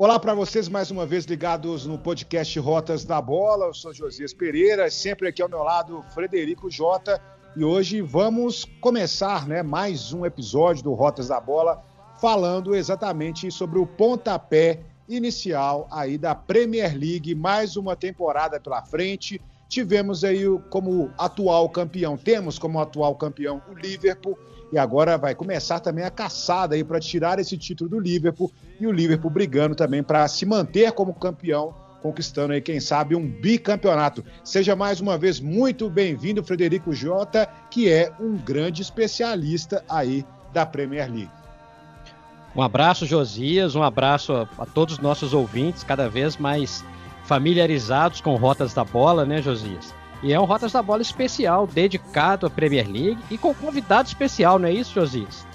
Olá para vocês mais uma vez ligados no podcast Rotas da Bola. Eu sou Josias Pereira, sempre aqui ao meu lado Frederico Jota. E hoje vamos começar né, mais um episódio do Rotas da Bola falando exatamente sobre o pontapé inicial aí da Premier League, mais uma temporada pela frente. Tivemos aí como atual campeão, temos como atual campeão o Liverpool e agora vai começar também a caçada aí para tirar esse título do Liverpool e o Liverpool brigando também para se manter como campeão, conquistando aí, quem sabe, um bicampeonato. Seja mais uma vez muito bem-vindo, Frederico Jota, que é um grande especialista aí da Premier League. Um abraço, Josias, um abraço a, todos os nossos ouvintes, cada vez mais familiarizados com rotas da bola, né, Josias? E é um Rotas da Bola especial, dedicado à Premier League e com convidado especial, não é isso, Josias?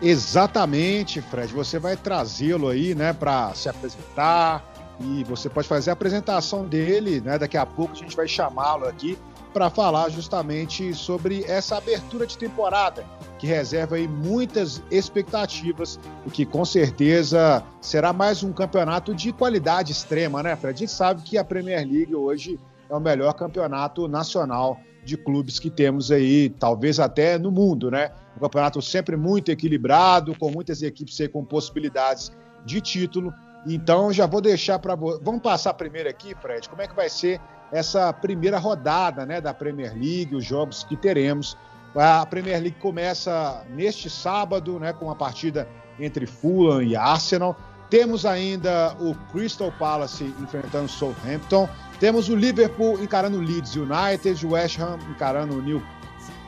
Exatamente, Fred. Você vai trazê-lo aí, né, para se apresentar e você pode fazer a apresentação dele, né? Daqui a pouco a gente vai chamá-lo aqui para falar justamente sobre essa abertura de temporada, que reserva aí muitas expectativas e que com certeza será mais um campeonato de qualidade extrema, né, Fred? A gente sabe que a Premier League hoje é o melhor campeonato nacional de clubes que temos aí, talvez até no mundo, né? Um campeonato sempre muito equilibrado, com muitas equipes aí com possibilidades de título. Então já vou deixar para vamos passar primeiro aqui, Fred, como é que vai ser essa primeira rodada né, da Premier League, os jogos que teremos. A Premier League começa neste sábado, né, com a partida entre Fulham e Arsenal. Temos ainda o Crystal Palace enfrentando Southampton. Temos o Liverpool encarando o Leeds United, o West Ham encarando o New,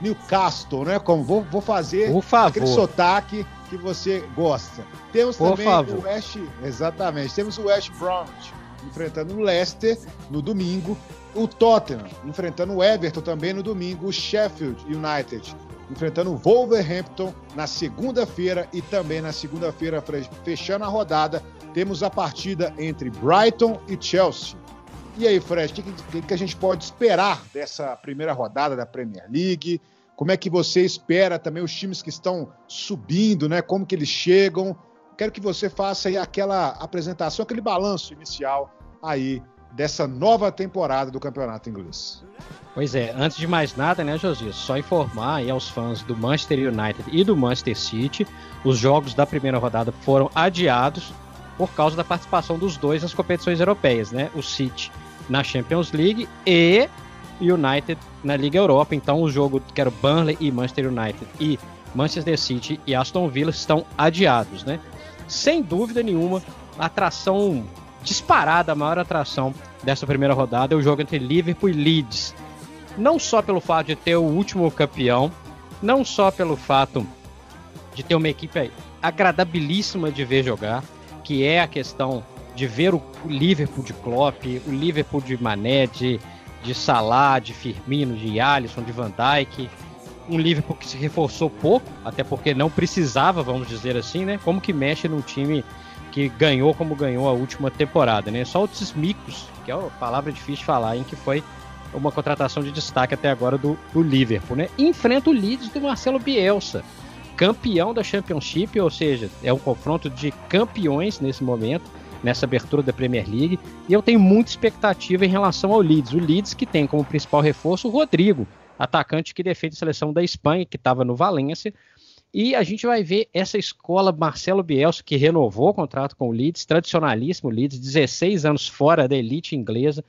Newcastle, né? Como vou, vou fazer aquele sotaque que você gosta. Temos Por também favor. o West, exatamente. Temos o West Bromwich enfrentando o Leicester no domingo, o Tottenham enfrentando o Everton também no domingo, o Sheffield United enfrentando o Wolverhampton na segunda-feira e também na segunda-feira, fechando a rodada, temos a partida entre Brighton e Chelsea. E aí, Fred, o que, que, a gente pode esperar dessa primeira rodada da Premier League? Como é que você espera também os times que estão subindo, né? Como que eles chegam? Quero que você faça aquela apresentação, aquele balanço inicial aí dessa nova temporada do Campeonato Inglês. Pois é, antes de mais nada, né, Josias, só informar aí aos fãs do Manchester United e do Manchester City, os jogos da primeira rodada foram adiados por causa da participação dos dois nas competições europeias, né? O City na Champions League e United na Liga Europa. Então, o jogo que era Burnley e Manchester United e Manchester City e Aston Villa estão adiados, né? Sem dúvida nenhuma, atração disparada, a maior atração dessa primeira rodada é o jogo entre Liverpool e Leeds. Não só pelo fato de ter o último campeão, não só pelo fato de ter uma equipe agradabilíssima de ver jogar, que é a questão de ver o Liverpool de Klopp, o Liverpool de Mané, de, de Salah, de Firmino, de Alisson, de Van Dijk, um Liverpool que se reforçou pouco, até porque não precisava, vamos dizer assim, né? Como que mexe num time que ganhou como ganhou a última temporada, né? Só o Tsmicos, que é uma palavra difícil de falar, em que foi uma contratação de destaque até agora do, do Liverpool, né? Enfrenta o Leeds do Marcelo Bielsa, campeão da Championship, ou seja, é um confronto de campeões nesse momento, nessa abertura da Premier League, e eu tenho muita expectativa em relação ao Leeds. O Leeds que tem como principal reforço o Rodrigo, atacante que defende a seleção da Espanha, que estava no Valência, e a gente vai ver essa escola Marcelo Bielsa, que renovou o contrato com o Leeds, tradicionalíssimo Leeds, 16 anos fora da elite inglesa,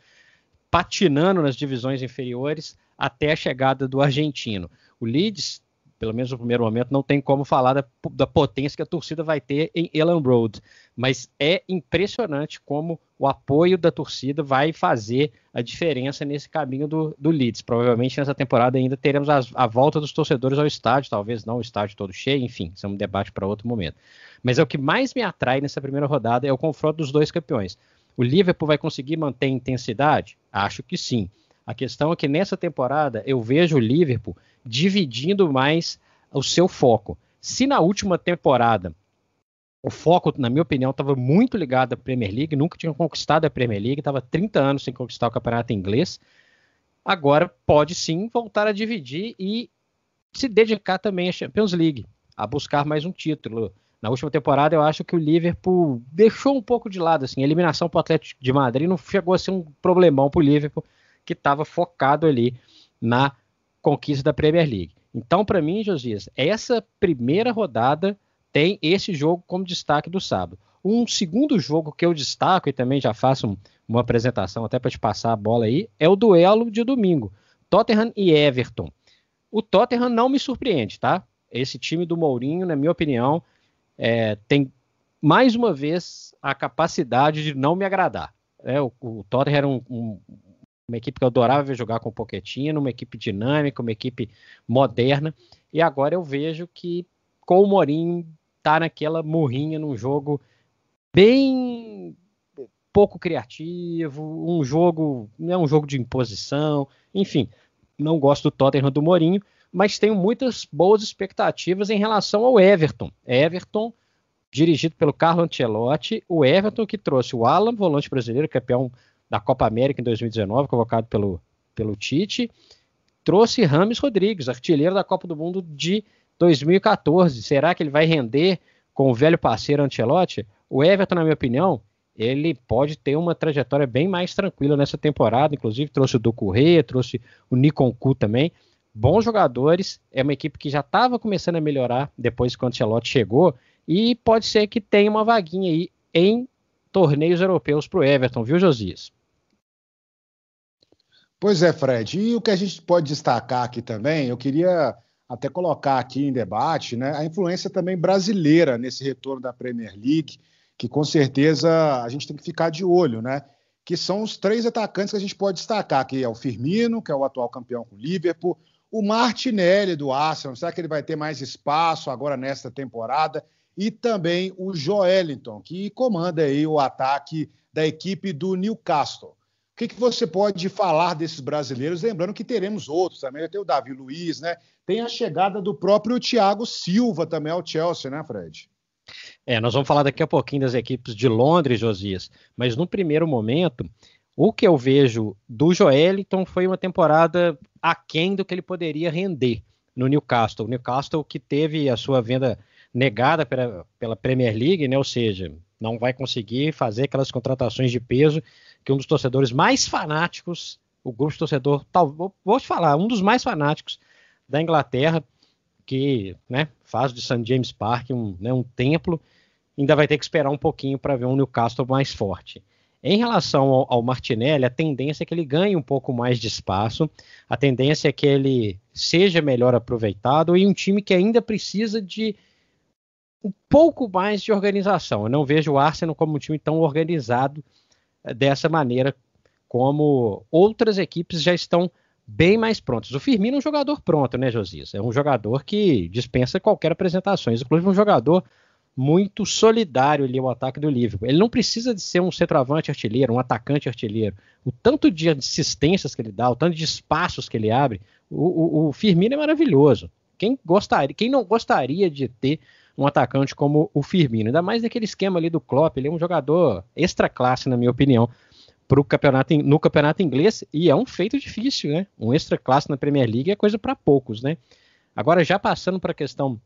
patinando nas divisões inferiores até a chegada do argentino. O Leeds pelo menos no primeiro momento, não tem como falar da, da, potência que a torcida vai ter em Elan Road. Mas é impressionante como o apoio da torcida vai fazer a diferença nesse caminho do, do Leeds. Provavelmente nessa temporada ainda teremos a, a volta dos torcedores ao estádio, talvez não o estádio todo cheio, enfim, isso é um debate para outro momento. Mas é o que mais me atrai nessa primeira rodada é o confronto dos dois campeões. O Liverpool vai conseguir manter a intensidade? Acho que sim. A questão é que nessa temporada eu vejo o Liverpool dividindo mais o seu foco. Se na última temporada o foco, na minha opinião, estava muito ligado à Premier League, nunca tinha conquistado a Premier League, estava 30 anos sem conquistar o campeonato inglês. Agora pode sim voltar a dividir e se dedicar também à Champions League, a buscar mais um título, Na última temporada, eu acho que o Liverpool deixou um pouco de lado, assim, a eliminação para o Atlético de Madrid não chegou a ser um problemão para o Liverpool, que estava focado ali na conquista da Premier League. Então, para mim, Josias, essa primeira rodada tem esse jogo como destaque do sábado. Um segundo jogo que eu destaco, e também já faço um, uma apresentação até para te passar a bola aí, é o duelo de domingo. Tottenham e Everton. O Tottenham não me surpreende, tá? Esse time do Mourinho, na minha opinião, é, tem mais uma vez a capacidade de não me agradar. É, o, o Tottenham era um, um, uma equipe que eu adorava ver jogar com o Pochettino, uma equipe dinâmica, uma equipe moderna, e agora eu vejo que com o Mourinho tá naquela murrinha num jogo bem pouco criativo, um jogo, não é um jogo de imposição, enfim, não gosto do Tottenham do Mourinho, mas tenho muitas boas expectativas em relação ao Everton. Everton, dirigido pelo Carlo Ancelotti, o Everton que trouxe o Alan, volante brasileiro, campeão da Copa América em 2019, convocado pelo, pelo Tite, trouxe Rames Rodrigues, artilheiro da Copa do Mundo de 2014. Será que ele vai render com o velho parceiro Ancelotti? O Everton, na minha opinião, ele pode ter uma trajetória bem mais tranquila nessa temporada. Inclusive, trouxe o Correia, trouxe o Nikon Ku também bons jogadores, é uma equipe que já estava começando a melhorar depois que o Ancelotti chegou, e pode ser que tenha uma vaguinha aí em torneios europeus para o Everton, viu, Josias? Pois é, Fred. E o que a gente pode destacar aqui também, eu queria até colocar aqui em debate, né, a influência também brasileira nesse retorno da Premier League, que com certeza a gente tem que ficar de olho, né? Que são os três atacantes que a gente pode destacar, que é o Firmino, que é o atual campeão com o Liverpool, o Martinelli do Arsenal, será que ele vai ter mais espaço agora nesta temporada? E também o Joelinton, que comanda aí o ataque da equipe do Newcastle. O que, que você pode falar desses brasileiros? Lembrando que teremos outros também, tem o Davi Luiz, né? Tem a chegada do próprio Thiago Silva também ao Chelsea, né, Fred? É, nós vamos falar daqui a pouquinho das equipes de Londres, Josias, mas no primeiro momento, o que eu vejo do Joeliton foi uma temporada aquém do que ele poderia render no Newcastle. O Newcastle que teve a sua venda negada pela, pela Premier League, né? ou seja, não vai conseguir fazer aquelas contratações de peso que um dos torcedores mais fanáticos, o grupo de torcedor, tal, vou te falar, um dos mais fanáticos da Inglaterra, que né, faz de St. James Park um, né, um templo, ainda vai ter que esperar um pouquinho para ver um Newcastle mais forte. Em relação ao, ao, Martinelli, a tendência é que ele ganhe um pouco mais de espaço, a tendência é que ele seja melhor aproveitado e um time que ainda precisa de um pouco mais de organização. Eu não vejo o Arsenal como um time tão organizado dessa maneira como outras equipes já estão bem mais prontas. O Firmino é um jogador pronto, né, Josias? É um jogador que dispensa qualquer apresentação. Inclusive um jogador muito solidário ali o ataque do Liverpool. Ele não precisa de ser um centroavante artilheiro, um atacante artilheiro. O tanto de assistências que ele dá, o tanto de espaços que ele abre, o, o, o Firmino é maravilhoso. Quem gostaria, quem não gostaria de ter um atacante como o Firmino, ainda mais naquele esquema ali do Klopp, ele é um jogador extra classe, na minha opinião, pro campeonato, no campeonato inglês, e é um feito difícil, né? Um extra classe na Premier League é coisa para poucos, né? Agora, já passando para a questão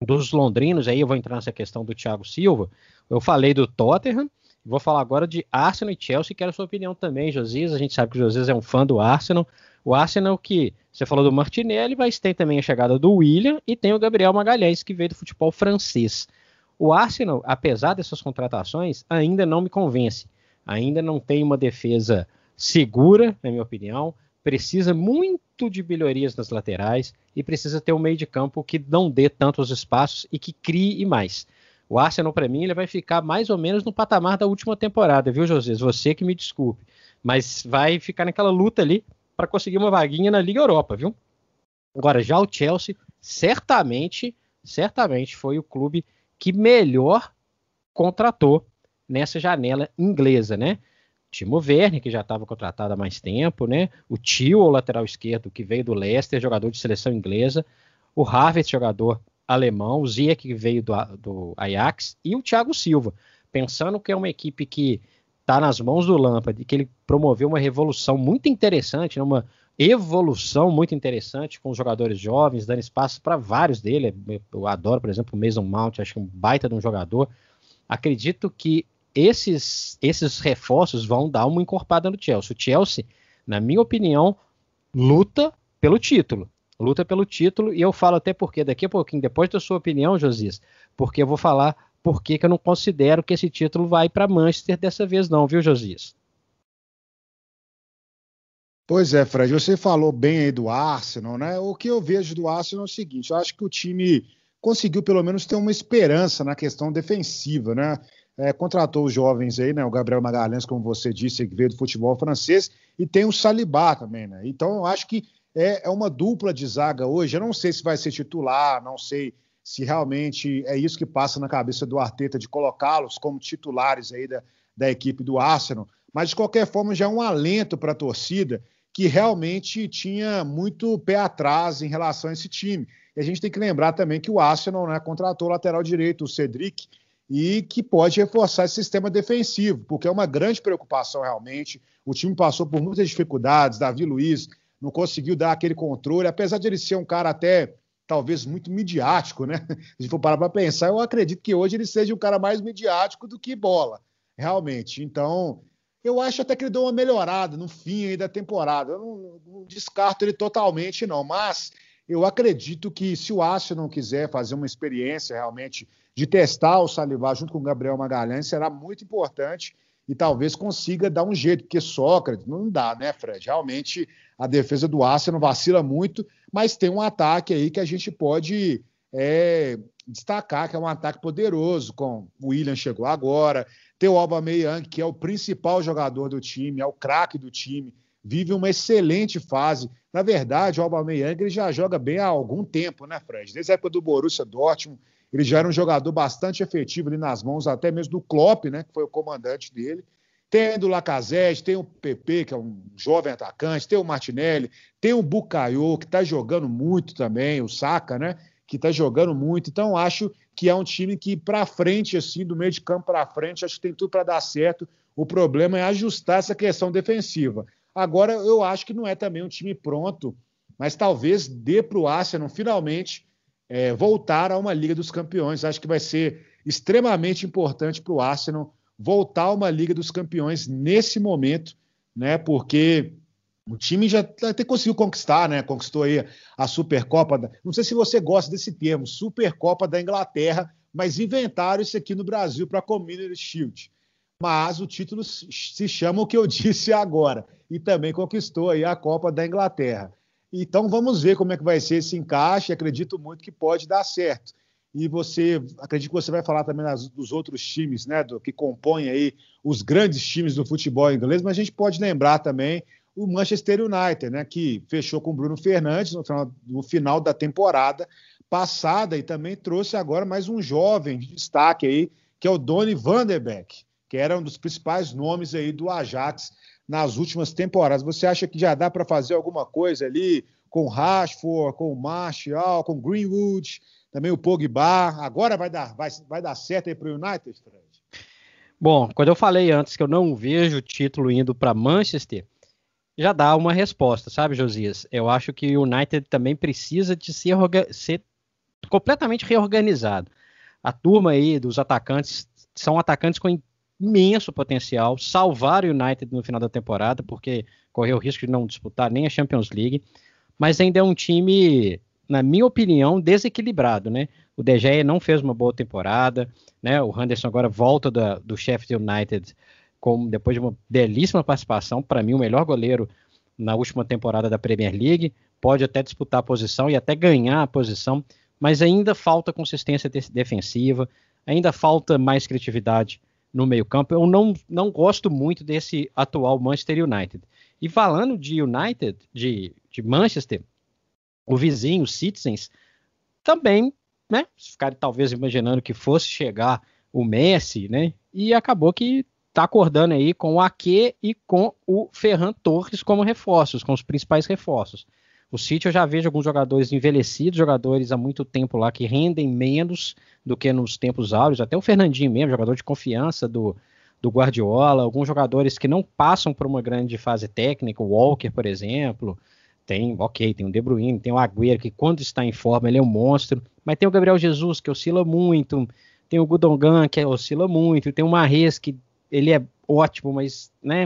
dos londrinos, aí eu vou entrar nessa questão do Thiago Silva. Eu falei do Tottenham, vou falar agora de Arsenal e Chelsea, quero a sua opinião também, Josias. A gente sabe que o Josias é um fã do Arsenal. O Arsenal que você falou do Martinelli, mas tem também a chegada do William e tem o Gabriel Magalhães, que veio do futebol francês. O Arsenal, apesar dessas contratações, ainda não me convence. Ainda não tem uma defesa segura, na minha opinião precisa muito de melhorias nas laterais e precisa ter um meio de campo que não dê tantos espaços e que crie mais. O Arsenal, para mim, ele vai ficar mais ou menos no patamar da última temporada, viu, José? Você que me desculpe. Mas vai ficar naquela luta ali para conseguir uma vaguinha na Liga Europa, viu? Agora, já o Chelsea, certamente, certamente foi o clube que melhor contratou nessa janela inglesa, né? Timo Werner, que já estava contratado há mais tempo, né? O Tio, o lateral esquerdo, que veio do Leicester, jogador de seleção inglesa. O Havertz, jogador alemão. O Ziyech, que veio do, do Ajax. E o Thiago Silva. Pensando que é uma equipe que está nas mãos do Lampard e que ele promoveu uma revolução muito interessante, né? uma, evolução muito interessante com os jogadores jovens, dando espaço para vários dele. Eu adoro, por exemplo, o Mason Mount, acho que é um baita de um jogador. Acredito que esses, esses reforços vão dar uma encorpada no Chelsea. O Chelsea, na minha opinião, luta pelo título. Luta pelo título, e eu falo até porque daqui a pouquinho, depois da sua opinião, Josias, porque eu vou falar por que eu não considero que esse título vai para Manchester dessa vez, não, viu, Josias? Pois é, Fred, você falou bem aí do Arsenal, né? O que eu vejo do Arsenal é o seguinte: eu acho que o time conseguiu pelo menos ter uma esperança na questão defensiva, né? É, contratou os jovens aí, né? O Gabriel Magalhães, como você disse, que veio do futebol francês, e tem o Salibá também, né? Então eu acho que é, é uma dupla de zaga hoje. Eu não sei se vai ser titular, não sei se realmente é isso que passa na cabeça do Arteta de colocá-los como titulares aí da, da equipe do Arsenal. Mas de qualquer forma já é um alento para a torcida que realmente tinha muito pé atrás em relação a esse time. E a gente tem que lembrar também que o Arsenal né, contratou o lateral direito, o Cedric, e que pode reforçar esse sistema defensivo, porque é uma grande preocupação realmente. O time passou por muitas dificuldades, Davi Luiz não conseguiu dar aquele controle, apesar de ele ser um cara até talvez muito midiático, né? Se for parar para pensar, eu acredito que hoje ele seja um cara mais midiático do que bola, realmente. Então, eu acho até que ele deu uma melhorada no fim aí da temporada. Eu não, não descarto ele totalmente, não. Mas eu acredito que se o Arsenal não quiser fazer uma experiência realmente de testar o Salivar junto com o Gabriel Magalhães, será muito importante e talvez consiga dar um jeito, porque Sócrates não dá, né, Fred? Realmente a defesa do Arsenal vacila muito, mas tem um ataque aí que a gente pode é, destacar, que é um ataque poderoso, com o William chegou agora, tem o Aubameyang, que é o principal jogador do time, é o craque do time, vive uma excelente fase. Na verdade, o Aubameyang ele já joga bem há algum tempo, né, Fred? Desde a época do Borussia Dortmund, ele já era um jogador bastante efetivo ali nas mãos, até mesmo do Klopp, né, que foi o comandante dele. Tem do Lacazette, tem o PP, que é um jovem atacante, tem o Martinelli, tem o Bucaio, que está jogando muito também, o Saka, né? Que está jogando muito. Então, acho que é um time que, para frente, assim, do meio de campo para frente, acho que tem tudo para dar certo. O problema é ajustar essa questão defensiva. Agora, eu acho que não é também um time pronto, mas talvez dê para o Arsenal finalmente é, voltar a uma Liga dos Campeões. Acho que vai ser extremamente importante para o Arsenal voltar uma Liga dos Campeões nesse momento, né? Porque o time já até conseguiu conquistar, né? Conquistou aí a Supercopa. Da... Não sei se você gosta desse termo, Supercopa da Inglaterra, mas inventaram isso aqui no Brasil para a Community Shield. Mas o título se chama o que eu disse agora e também conquistou aí a Copa da Inglaterra. Então vamos ver como é que vai ser esse encaixe. Acredito muito que pode dar certo. E você, acredito que você vai falar também das, dos outros times, né, do, que compõem aí os grandes times do futebol inglês, mas a gente pode lembrar também o Manchester United, né, que fechou com o Bruno Fernandes no final, no final da temporada passada e também trouxe agora mais um jovem de destaque aí, que é o Donny van der Beek, que era um dos principais nomes aí do Ajax nas últimas temporadas. Você acha que já dá para fazer alguma coisa ali com Rashford, com Martial, com Greenwood, também o Pogba? Agora vai dar, vai, vai dar certo aí para o United, Fred? Bom, quando eu falei antes que eu não vejo o título indo para Manchester, já dá uma resposta, sabe, Josias? Eu acho que o United também precisa de ser, ser completamente reorganizado. A turma aí dos atacantes são atacantes com imenso potencial, salvar o United no final da temporada, porque correu o risco de não disputar nem a Champions League, mas ainda é um time, na minha opinião, desequilibrado, né? O De Gea não fez uma boa temporada, né? O Henderson agora volta da, do Sheffield United com, depois de uma belíssima participação, para mim o melhor goleiro na última temporada da Premier League, pode até disputar a posição e até ganhar a posição, mas ainda falta consistência defensiva, ainda falta mais criatividade no meio-campo. Eu não, não gosto muito desse atual Manchester United. E falando de United, de, de Manchester, o vizinho, Citizens, também, né? Ficaram talvez imaginando que fosse chegar o Messi, né? E acabou que está acordando aí com o Ake e com o Ferran Torres como reforços, com os principais reforços. O City eu já vejo alguns jogadores envelhecidos, jogadores há muito tempo lá que rendem menos do que nos tempos áureos, até o Fernandinho mesmo, jogador de confiança do, do Guardiola, alguns jogadores que não passam por uma grande fase técnica, o Walker, por exemplo, Tem, ok, tem o De Bruyne, tem o Agüero, que quando está em forma ele é um monstro, mas tem o Gabriel Jesus, que oscila muito, tem o Gudongan, que oscila muito, tem o Marres, que ele é ótimo, mas né,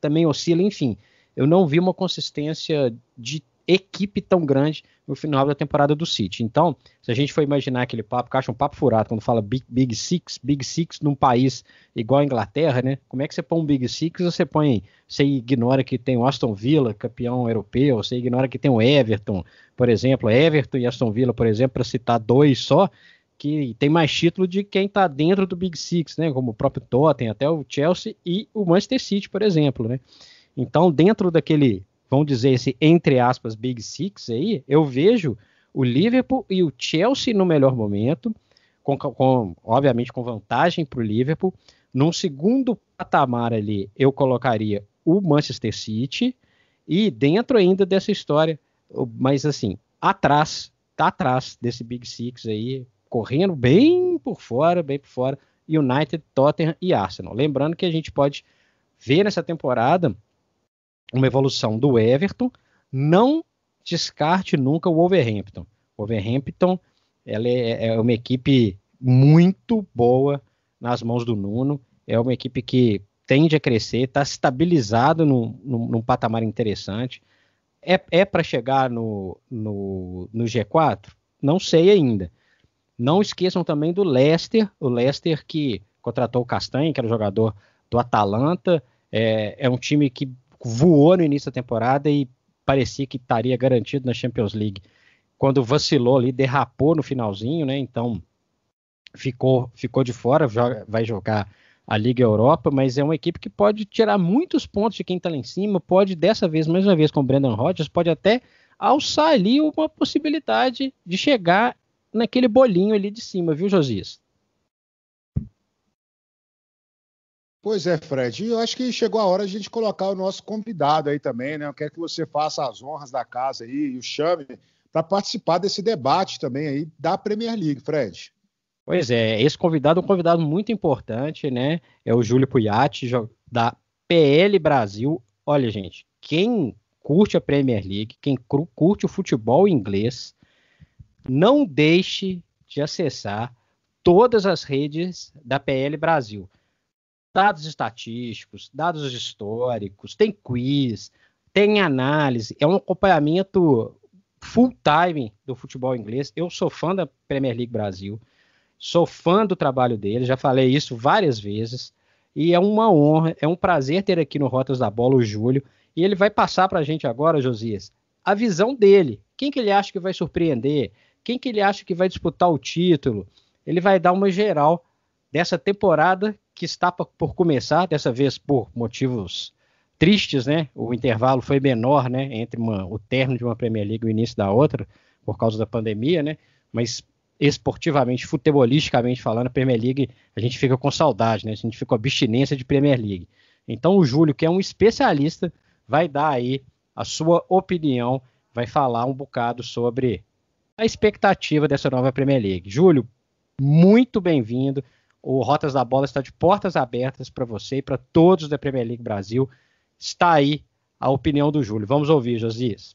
também oscila, enfim. Eu não vi uma consistência de equipe tão grande no final da temporada do City. Então, se a gente for imaginar aquele papo, que um papo furado quando fala Big, Big Six, Big Six num país igual a Inglaterra, né? Como é que você põe um Big Six? Você põe, você ignora que tem o Aston Villa, campeão europeu, você ignora que tem o Everton, por exemplo, Everton e Aston Villa, por exemplo, para citar dois só, que tem mais título de quem está dentro do Big Six, né? Como o próprio Tottenham, até o Chelsea e o Manchester City, por exemplo, né? Então, dentro daquele vamos dizer, esse entre aspas Big Six aí, eu vejo o Liverpool e o Chelsea no melhor momento, com, com obviamente com vantagem para o Liverpool. Num segundo patamar ali, eu colocaria o Manchester City e dentro ainda dessa história, mas assim, atrás, tá atrás desse Big Six aí, correndo bem por fora, bem por fora, United, Tottenham e Arsenal. Lembrando que a gente pode ver nessa temporada uma evolução do Everton. Não descarte nunca o Wolverhampton. O Wolverhampton ela é, é uma equipe muito boa nas mãos do Nuno. É uma equipe que tende a crescer, está estabilizado num, num, num, patamar interessante. É, é para chegar no, no, no, G4? Não sei ainda. Não esqueçam também do Leicester, o Leicester que contratou o Castanho, que era o jogador do Atalanta. É, é um time que voou no início da temporada e parecia que estaria garantido na Champions League. Quando vacilou ali, derrapou no finalzinho, né? Então ficou, ficou de fora, joga, vai jogar a Liga Europa, mas é uma equipe que pode tirar muitos pontos de quem está lá em cima, pode dessa vez, mais uma vez com o Brendan Rodgers, pode até alçar ali uma possibilidade de chegar naquele bolinho ali de cima, viu, Josias? Pois é, Fred. E eu acho que chegou a hora de a gente colocar o nosso convidado aí também, né? Eu quero que você faça as honras da casa aí e o chame para participar desse debate também aí da Premier League, Fred. Pois é, esse convidado é um convidado muito importante, né? É o Júlio Puyatti, da PL Brasil. Olha, gente, quem curte a Premier League, quem curte o futebol inglês, não deixe de acessar todas as redes da PL Brasil dados estatísticos, dados históricos, tem quiz, tem análise, é um acompanhamento full time do futebol inglês. Eu sou fã da Premier League Brasil, sou fã do trabalho dele, já falei isso várias vezes, e é uma honra, é um prazer ter aqui no Rotas da Bola o Júlio, e ele vai passar para a gente agora, Josias, a visão dele. Quem que ele acha que vai surpreender? Quem que ele acha que vai disputar o título? Ele vai dar uma geral dessa temporada que está por começar, dessa vez por motivos tristes, né? O intervalo foi menor, né? Entre uma, o término de uma Premier League e o início da outra, por causa da pandemia, né? Mas esportivamente, futebolisticamente falando, a Premier League, a gente fica com saudade, né? A gente fica com abstinência de Premier League. Então o Júlio, que é um especialista, vai dar aí a sua opinião, vai falar um bocado sobre a expectativa dessa nova Premier League. Júlio, muito bem-vindo. O Rotas da Bola está de portas abertas para você e para todos da Premier League Brasil. Está aí a opinião do Júlio. Vamos ouvir, Josias.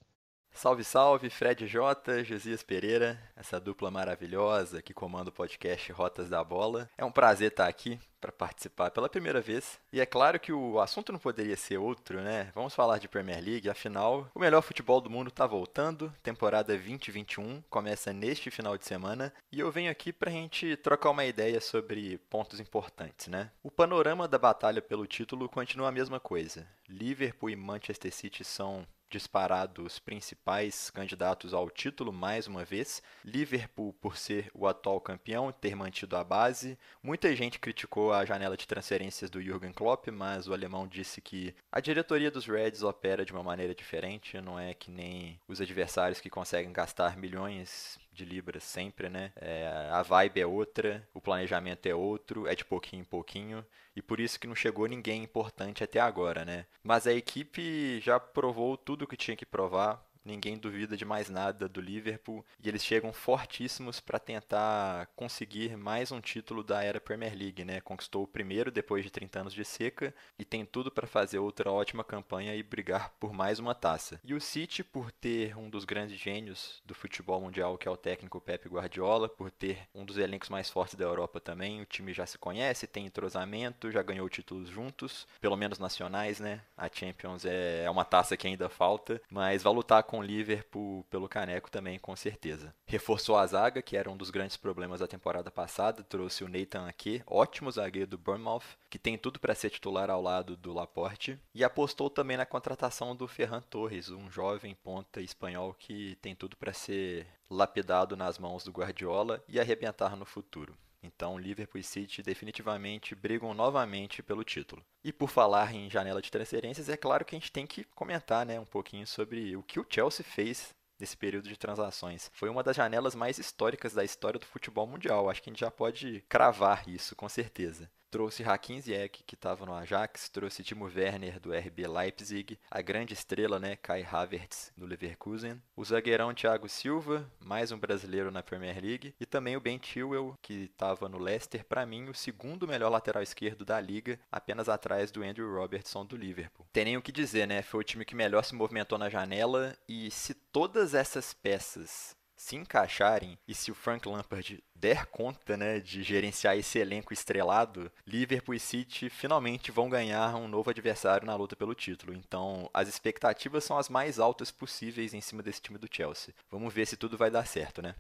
Salve, salve, Fred J, Josias Pereira, essa dupla maravilhosa que comanda o podcast Rotas da Bola. É um prazer estar aqui para participar pela primeira vez. E é claro que o assunto não poderia ser outro, né? Vamos falar de Premier League, afinal, o melhor futebol do mundo está voltando. Temporada 2021 começa neste final de semana e eu venho aqui para a gente trocar uma ideia sobre pontos importantes, né? O panorama da batalha pelo título continua a mesma coisa. Liverpool e Manchester City são disparado os principais candidatos ao título mais uma vez. Liverpool, por ser o atual campeão, ter mantido a base. Muita gente criticou a janela de transferências do Jürgen Klopp, mas o alemão disse que a diretoria dos Reds opera de uma maneira diferente, não é que nem os adversários que conseguem gastar milhões de libras sempre, né? É, a vibe é outra, o planejamento é outro, é de pouquinho em pouquinho e por isso que não chegou ninguém importante até agora, né? Mas a equipe já provou tudo o que tinha que provar. Ninguém duvida de mais nada do Liverpool e eles chegam fortíssimos para tentar conseguir mais um título da era Premier League, né? Conquistou o primeiro depois de 30 anos de seca e tem tudo para fazer outra ótima campanha e brigar por mais uma taça. E o City, por ter um dos grandes gênios do futebol mundial, que é o técnico Pep Guardiola, por ter um dos elencos mais fortes da Europa também, o time já se conhece, tem entrosamento, já ganhou títulos juntos, pelo menos nacionais, né? A Champions é, é uma taça que ainda falta, mas vai lutar com o Liverpool pelo caneco também, com certeza. Reforçou a zaga, que era um dos grandes problemas da temporada passada, trouxe o Nathan Ake, ótimo zagueiro do Bournemouth, que tem tudo para ser titular ao lado do Laporte, e apostou também na contratação do Ferran Torres, um jovem ponta espanhol que tem tudo para ser lapidado nas mãos do Guardiola e arrebentar no futuro. Então, Liverpool e City definitivamente brigam novamente pelo título. E por falar em janela de transferências, é claro que a gente tem que comentar né, um pouquinho sobre o que o Chelsea fez nesse período de transações. Foi uma das janelas mais históricas da história do futebol mundial. Acho que a gente já pode cravar isso, com certeza. Trouxe Hakim Ziyech, que estava no Ajax, trouxe Timo Werner do RB Leipzig, a grande estrela, né, Kai Havertz do Leverkusen, o zagueirão Thiago Silva, mais um brasileiro na Premier League, e também o Ben Chilwell, que estava no Leicester, para mim o segundo melhor lateral esquerdo da liga, apenas atrás do Andrew Robertson do Liverpool. Tem nem o que dizer, né? Foi o time que melhor se movimentou na janela e se todas essas peças se encaixarem e se o Frank Lampard der conta né, de gerenciar esse elenco estrelado, Liverpool e City finalmente vão ganhar um novo adversário na luta pelo título. Então, as expectativas são as mais altas possíveis em cima desse time do Chelsea. Vamos ver se tudo vai dar certo, né?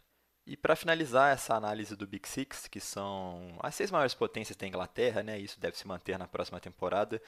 E para finalizar essa análise do Big Six, que são as seis maiores potências da Inglaterra, né? Isso deve se manter na próxima temporada.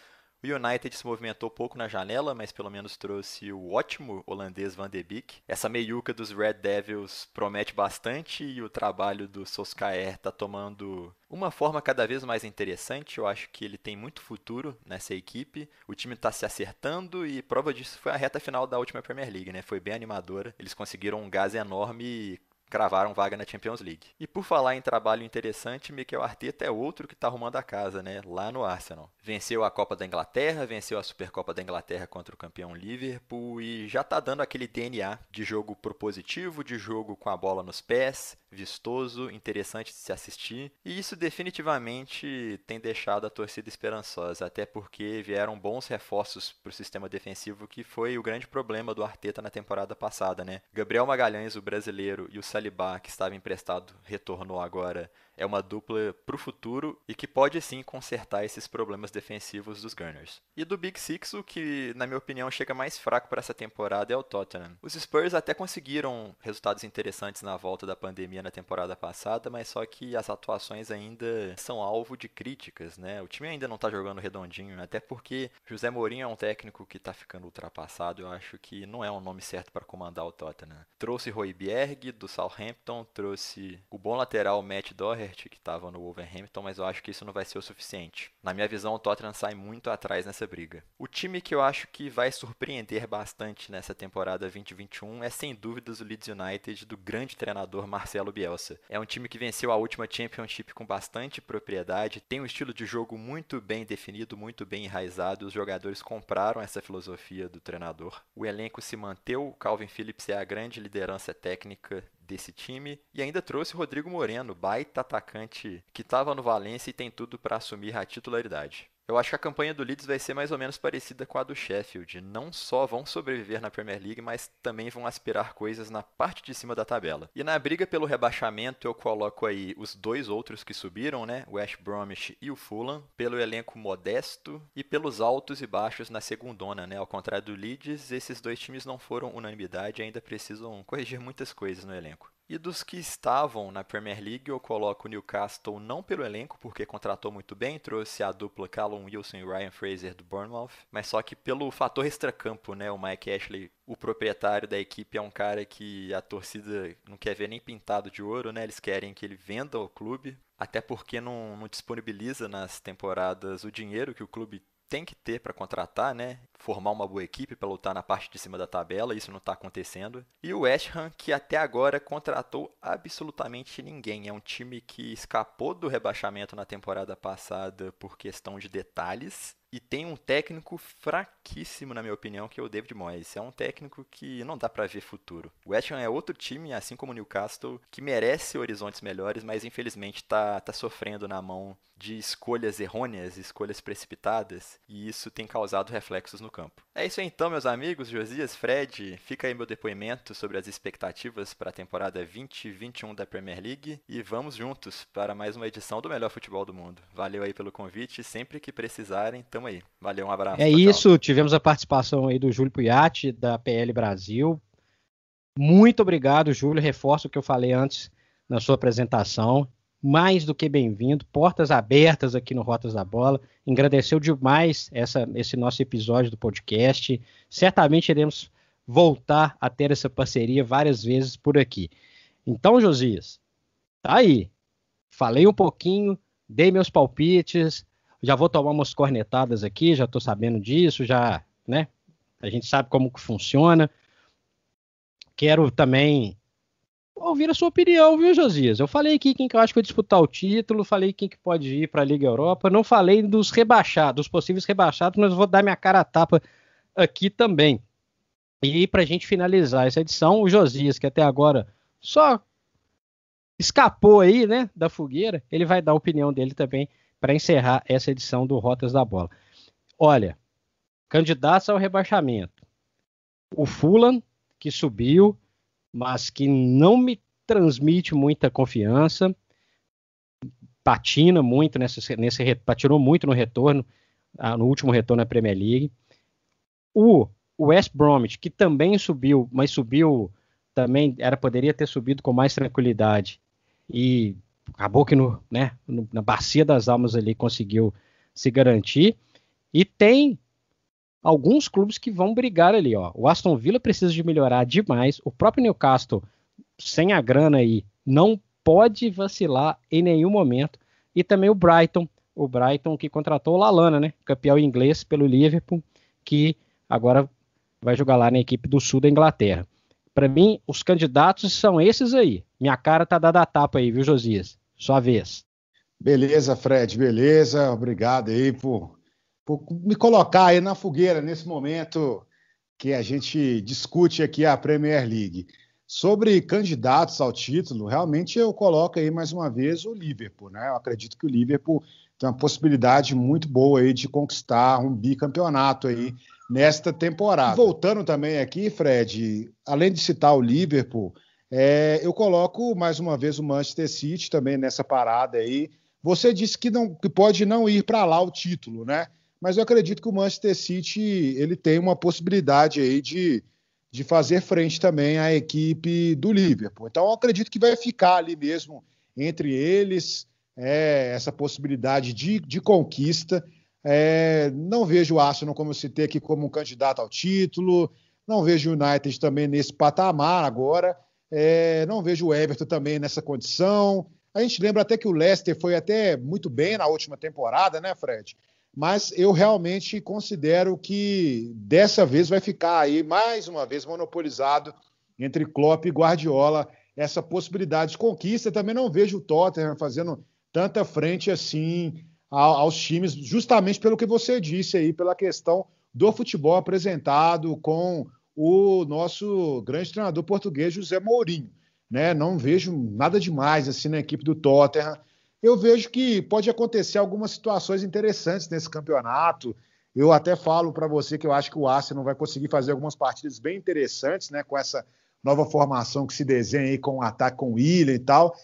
O United se movimentou pouco na janela, mas pelo menos trouxe o ótimo holandês Van de Beek. Essa meiuca dos Red Devils promete bastante e o trabalho do Solskjaer está tomando uma forma cada vez mais interessante. Eu acho que ele tem muito futuro nessa equipe. O time está se acertando e prova disso foi a reta final da última Premier League, né? Foi bem animadora. Eles conseguiram um gás enorme cravaram vaga na Champions League. E por falar em trabalho interessante, Mikel Arteta é outro que está arrumando a casa, né? Lá no Arsenal. Venceu a Copa da Inglaterra, venceu a Supercopa da Inglaterra contra o campeão Liverpool e já está dando aquele DNA de jogo propositivo, de jogo com a bola nos pés, vistoso, interessante de se assistir. E isso definitivamente tem deixado a torcida esperançosa, até porque vieram bons reforços para o sistema defensivo, que foi o grande problema do Arteta na temporada passada, né? Gabriel Magalhães, o brasileiro, e o Saliba, que estava emprestado, retornou agora é uma dupla para o futuro e que pode sim consertar esses problemas defensivos dos Gunners. E do Big Six, o que, na minha opinião, chega mais fraco para essa temporada é o Tottenham. Os Spurs até conseguiram resultados interessantes na volta da pandemia na temporada passada, mas só que as atuações ainda são alvo de críticas, né? O time ainda não está jogando redondinho, até porque José Mourinho é um técnico que está ficando ultrapassado. Eu acho que não é um nome certo para comandar o Tottenham. Trouxe Royberg do Southampton, trouxe o bom lateral Matt Doherty Que estava no Wolverhampton, mas eu acho que isso não vai ser o suficiente. Na minha visão, o Tottenham sai muito atrás nessa briga. O time que eu acho que vai surpreender bastante nessa temporada 2021 é sem dúvidas o Leeds United do grande treinador Marcelo Bielsa. É um time que venceu a última Championship com bastante propriedade, tem um estilo de jogo muito bem definido, muito bem enraizado, os jogadores compraram essa filosofia do treinador. O elenco se manteve, Calvin Phillips é a grande liderança técnica desse time e ainda trouxe Rodrigo Moreno, baita atacante que estava no Valência e tem tudo para assumir a titularidade. Eu acho que a campanha do Leeds vai ser mais ou menos parecida com a do Sheffield. Não só vão sobreviver na Premier League, mas também vão aspirar coisas na parte de cima da tabela. E na briga pelo rebaixamento, eu coloco aí os dois outros que subiram, né? O West Bromwich e o Fulham, pelo elenco modesto e pelos altos e baixos na segundona, né? Ao contrário do Leeds, esses dois times não foram unanimidade e ainda precisam corrigir muitas coisas no elenco. E dos que estavam na Premier League, eu coloco o Newcastle não pelo elenco, porque contratou muito bem, trouxe a dupla Callum Wilson e Ryan Fraser do Bournemouth, mas só que pelo fator extracampo, né? O Mike Ashley, o proprietário da equipe, é um cara que a torcida não quer ver nem pintado de ouro, né? Eles querem que ele venda o clube, até porque não, não disponibiliza nas temporadas o dinheiro que o clube tem que ter para contratar, né? Formar uma boa equipe para lutar na parte de cima da tabela, isso não está acontecendo. E o West Ham, que até agora contratou absolutamente ninguém. É um time que escapou do rebaixamento na temporada passada por questão de detalhes e tem um técnico fraquíssimo, na minha opinião, que é o David Moyes. É um técnico que não dá para ver futuro. O West Ham é outro time, assim como o Newcastle, que merece horizontes melhores, mas infelizmente tá, tá sofrendo na mão de escolhas errôneas, escolhas precipitadas, e isso tem causado reflexos no campo. É isso aí então, meus amigos, Josias, Fred, fica aí meu depoimento sobre as expectativas para a temporada 2021 da Premier League e vamos juntos para mais uma edição do melhor futebol do mundo. Valeu aí pelo convite, sempre que precisarem, tamo aí. Valeu, um abraço. É isso, tivemos a participação aí do Júlio Puyati, da PL Brasil. Muito obrigado, Júlio, reforço o que eu falei antes na sua apresentação mais do que bem-vindo, portas abertas aqui no Rotas da Bola. Engrandeceu demais essa, esse nosso episódio do podcast. Certamente iremos voltar a ter essa parceria várias vezes por aqui. Então, Josias, tá aí. Falei um pouquinho, dei meus palpites, já vou tomar umas cornetadas aqui, já estou sabendo disso, já, né? A gente sabe como que funciona. Quero também ouvir a sua opinião, viu, Josias? Eu falei aqui quem que eu acho que vai disputar o título, falei quem que pode ir para a Liga Europa, não falei dos rebaixados, dos possíveis rebaixados, mas vou dar minha cara a tapa aqui também. E para a gente finalizar essa edição, o Josias, que até agora só escapou aí, né, da fogueira, ele vai dar a opinião dele também para encerrar essa edição do Rotas da Bola. Olha, candidatos ao rebaixamento. O Fulham, que subiu, mas que não me transmite muita confiança. Patina muito nesse, nesse patinou muito no retorno, ah, no último retorno à Premier League. O West Bromwich, que também subiu, mas subiu também era poderia ter subido com mais tranquilidade e acabou que no, né, no, na bacia das almas ali conseguiu se garantir. E tem alguns clubes que vão brigar ali, ó. O Aston Villa precisa de melhorar demais. O próprio Newcastle, sem a grana aí, não pode vacilar em nenhum momento. E também o Brighton, o Brighton que contratou o Lalana, né? Campeão inglês pelo Liverpool, que agora vai jogar lá na equipe do sul da Inglaterra. Para mim, os candidatos são esses aí. Minha cara tá dada a tapa aí, viu, Josias? Sua vez. Beleza, Fred, beleza. Obrigado aí por por me colocar aí na fogueira nesse momento que a gente discute aqui a Premier League. Sobre candidatos ao título, realmente eu coloco aí mais uma vez o Liverpool, né? Eu acredito que o Liverpool tem uma possibilidade muito boa aí de conquistar um bicampeonato aí nesta temporada. Voltando também aqui, Fred, além de citar o Liverpool, é, eu coloco mais uma vez o Manchester City também nessa parada aí. Você disse que, não, que pode não ir para lá o título, né? mas eu acredito que o Manchester City ele tem uma possibilidade aí de, de fazer frente também à equipe do Liverpool. Então eu acredito que vai ficar ali mesmo entre eles é, essa possibilidade de, de conquista. É, não vejo o Arsenal, como eu citei aqui, como um candidato ao título. Não vejo o United também nesse patamar agora. É, não vejo o Everton também nessa condição. A gente lembra até que o Leicester foi até muito bem na última temporada, né, Fred? mas eu realmente considero que dessa vez vai ficar aí mais uma vez monopolizado entre Klopp e Guardiola essa possibilidade de conquista. Também não vejo o Tottenham fazendo tanta frente assim aos times, justamente pelo que você disse aí, pela questão do futebol apresentado com o nosso grande treinador português José Mourinho. Né? Não vejo nada demais assim na equipe do Tottenham eu vejo que pode acontecer algumas situações interessantes nesse campeonato. Eu até falo para você que eu acho que o Arsenal vai conseguir fazer algumas partidas bem interessantes, né, com essa nova formação que se desenha aí com o ataque com o e tal.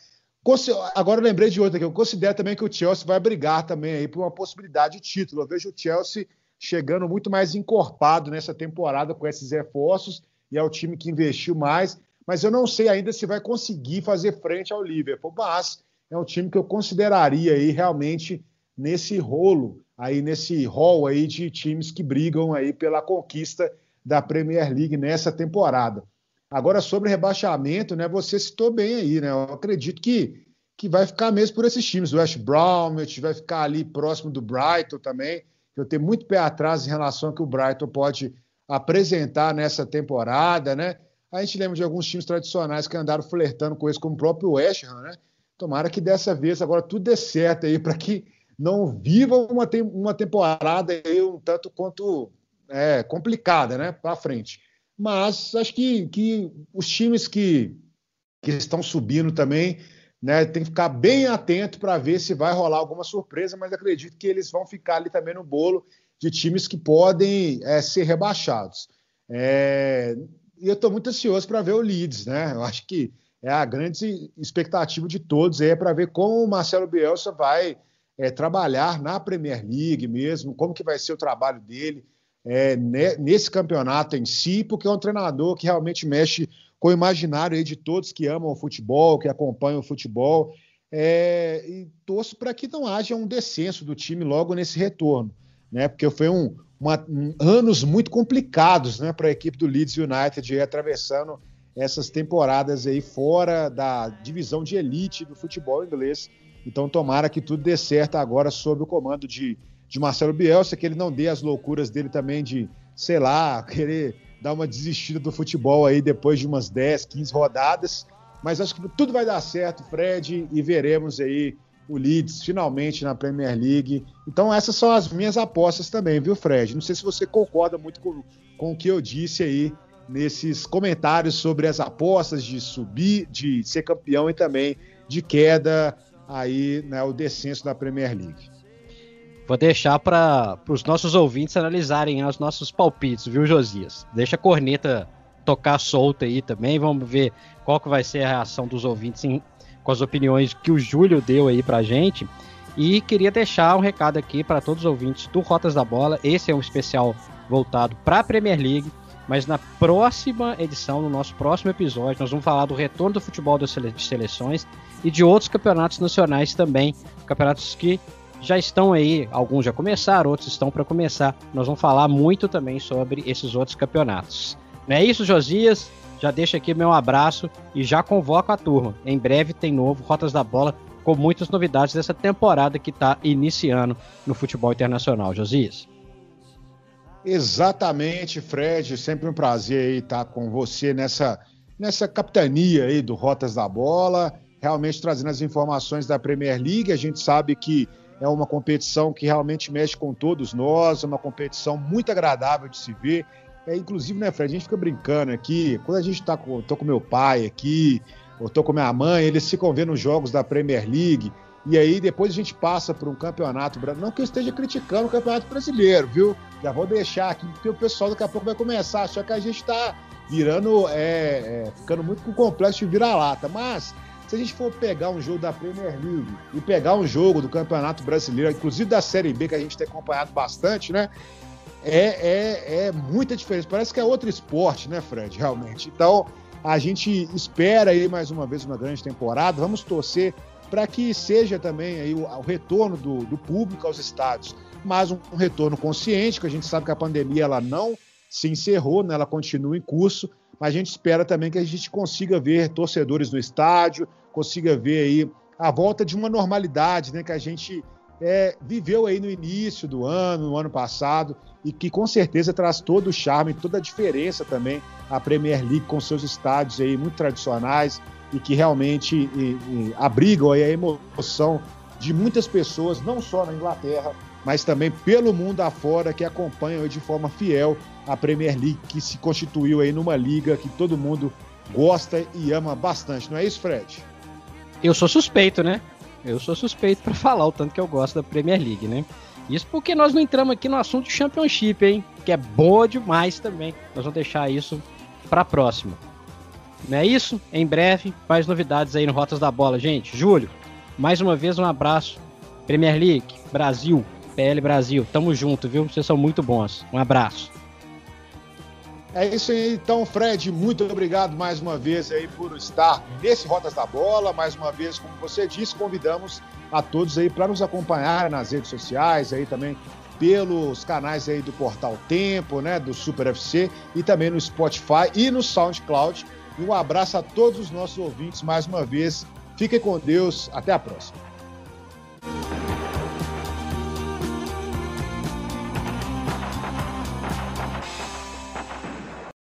Agora eu lembrei de outra que eu considero também que o Chelsea vai brigar também aí por uma possibilidade de título. Eu vejo o Chelsea chegando muito mais encorpado nessa temporada com esses reforços e é o time que investiu mais, mas eu não sei ainda se vai conseguir fazer frente ao Liverpool, mas é um time que eu consideraria aí realmente nesse rolo, aí nesse rol aí de times que brigam aí pela conquista da Premier League nessa temporada. Agora sobre rebaixamento, né? Você citou bem aí, né? Eu acredito que que vai ficar mesmo por esses times. O West Bromwich vai ficar ali próximo do Brighton também. Eu tenho muito pé atrás em relação ao que o Brighton pode apresentar nessa temporada, né? A gente lembra de alguns times tradicionais que andaram flertando com isso, como o próprio West Ham, né? Tomara que dessa vez agora tudo dê certo aí para que não vivam uma, uma temporada aí um tanto quanto é, complicada, né, para frente. Mas acho que, que os times que, que estão subindo também, né, tem que ficar bem atento para ver se vai rolar alguma surpresa, mas acredito que eles vão ficar ali também no bolo de times que podem é, ser rebaixados. É, e eu estou muito ansioso para ver o Leeds, né? Eu acho que é a grande expectativa de todos é para ver como o Marcelo Bielsa vai é, trabalhar na Premier League mesmo, como que vai ser o trabalho dele é, nesse campeonato em si, porque é um treinador que realmente mexe com o imaginário de todos que amam o futebol, que acompanham o futebol. É, e torço para que não haja um descenso do time logo nesse retorno, né? Porque foi um, uma, um anos muito complicados, né, para a equipe do Leeds United atravessando essas temporadas aí fora da divisão de elite do futebol inglês. Então, tomara que tudo dê certo agora sob o comando de, de Marcelo Bielsa, que ele não dê as loucuras dele também de, sei lá, querer dar uma desistida do futebol aí depois de umas 10, 15 rodadas. Mas acho que tudo vai dar certo, Fred, e veremos aí o Leeds finalmente na Premier League. Então, essas são as minhas apostas também, viu, Fred? Não sei se você concorda muito com, com o que eu disse aí nesses comentários sobre as apostas de subir, de ser campeão e também de queda aí, né, o descenso da Premier League. Vou deixar para os nossos ouvintes analisarem os nossos palpites, viu, Josias? Deixa a corneta tocar solta aí também, vamos ver qual que vai ser a reação dos ouvintes em, com as opiniões que o Júlio deu aí pra gente. E queria deixar um recado aqui para todos os ouvintes do Rotas da Bola. Esse é um especial voltado para a Premier League. Mas na próxima edição, no nosso próximo episódio, nós vamos falar do retorno do futebol de seleções e de outros campeonatos nacionais também. Campeonatos que já estão aí, alguns já começaram, outros estão para começar. Nós vamos falar muito também sobre esses outros campeonatos. Não é isso, Josias? Já deixa aqui meu abraço e já convoco a turma. Em breve tem novo Rotas da Bola com muitas novidades dessa temporada que está iniciando no futebol internacional. Josias. Exatamente, Fred. Sempre um prazer estar com você nessa, nessa capitania aí do Rotas da Bola, realmente trazendo as informações da Premier League. A gente sabe que é uma competição que realmente mexe com todos nós, é uma competição muito agradável de se ver. É, inclusive, né, Fred, a gente fica brincando aqui, quando a gente está com, tô com meu pai aqui, ou tô com minha mãe, eles ficam vendo os jogos da Premier League, e aí depois a gente passa por um campeonato brasileiro. Não que eu esteja criticando o campeonato brasileiro, viu? Já vou deixar aqui, porque o pessoal daqui a pouco vai começar, só que a gente está virando, é, é, ficando muito com o complexo de vira-lata. Mas, se a gente for pegar um jogo da Premier League e pegar um jogo do Campeonato Brasileiro, inclusive da Série B, que a gente tem acompanhado bastante, né? É, é, é muita diferença. Parece que é outro esporte, né, Fred? Realmente. Então, a gente espera aí mais uma vez uma grande temporada. Vamos torcer para que seja também aí o, o retorno do, do, público aos estádios, mas um, um, retorno consciente, que a gente sabe que a pandemia ela não se encerrou, né, ela continua em curso, mas a gente espera também que a gente consiga ver torcedores no estádio, consiga ver aí a volta de uma normalidade, né, que a gente é, viveu aí no início do ano, no ano passado, e que com certeza traz todo o charme, toda a diferença também a Premier League com seus estádios aí muito tradicionais, e que realmente e, e abrigam a emoção de muitas pessoas, não só na Inglaterra, mas também pelo mundo afora, que acompanham de forma fiel a Premier League, que se constituiu aí numa liga que todo mundo gosta e ama bastante. Não é isso, Fred? Eu sou suspeito, né? Eu sou suspeito para falar o tanto que eu gosto da Premier League, né? Isso porque nós não entramos aqui no assunto de Championship, hein? Que é boa demais também. Nós vamos deixar isso para próxima. Não é isso? Em breve, mais novidades aí no Rotas da Bola, gente. Júlio, mais uma vez um abraço. Premier League, Brasil, PL Brasil, tamo junto, viu? Vocês são muito bons. Um abraço. É isso aí, então, Fred, muito obrigado mais uma vez aí por estar nesse Rotas da Bola. Mais uma vez, como você disse, convidamos a todos aí para nos acompanhar nas redes sociais, aí também pelos canais aí do Portal Tempo, né, do Super FC e também no Spotify e no SoundCloud. E um abraço a todos os nossos ouvintes mais uma vez. Fiquem com Deus. Até a próxima.